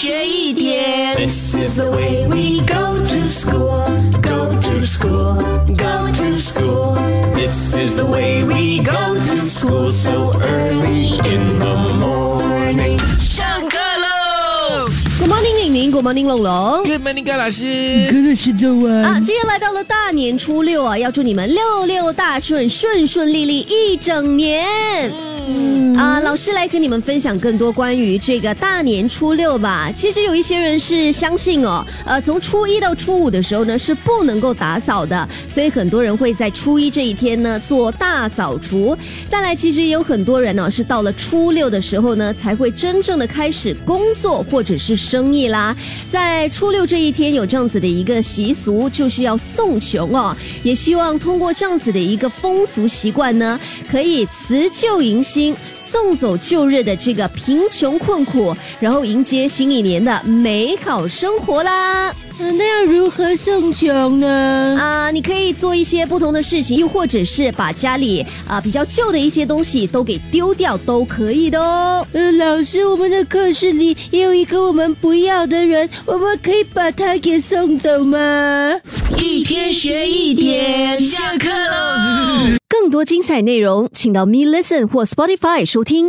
学一点。This is the way we go to school, go to school, go to school. This is the way we go to school so early in the morning. 上课喽！Good morning，玲玲，Good morning，龙龙。Good morning，高老师。真的是早安。啊，今天来到了大年初六啊，要祝你们六六大顺，顺顺利利一整年。嗯啊，老师来跟你们分享更多关于这个大年初六吧。其实有一些人是相信哦，呃，从初一到初五的时候呢是不能够打扫的，所以很多人会在初一这一天呢做大扫除。再来，其实也有很多人呢、是到了初六的时候呢才会真正的开始工作或者是生意啦。在初六这一天有这样子的一个习俗，就是要送穷哦，也希望通过这样子的一个风俗习惯呢，可以辞旧迎新。送走旧日的这个贫穷困苦，然后迎接新一年的美好生活啦！那要如何送穷呢？啊、你可以做一些不同的事情，又或者是把家里啊、比较旧的一些东西都给丢掉，都可以的哦。呃，老师，我们的课室里也有一个我们不要的人，我们可以把他给送走吗？一天学一点，下课喽！多精彩内容，请到 Me Listen 或 Spotify 收听。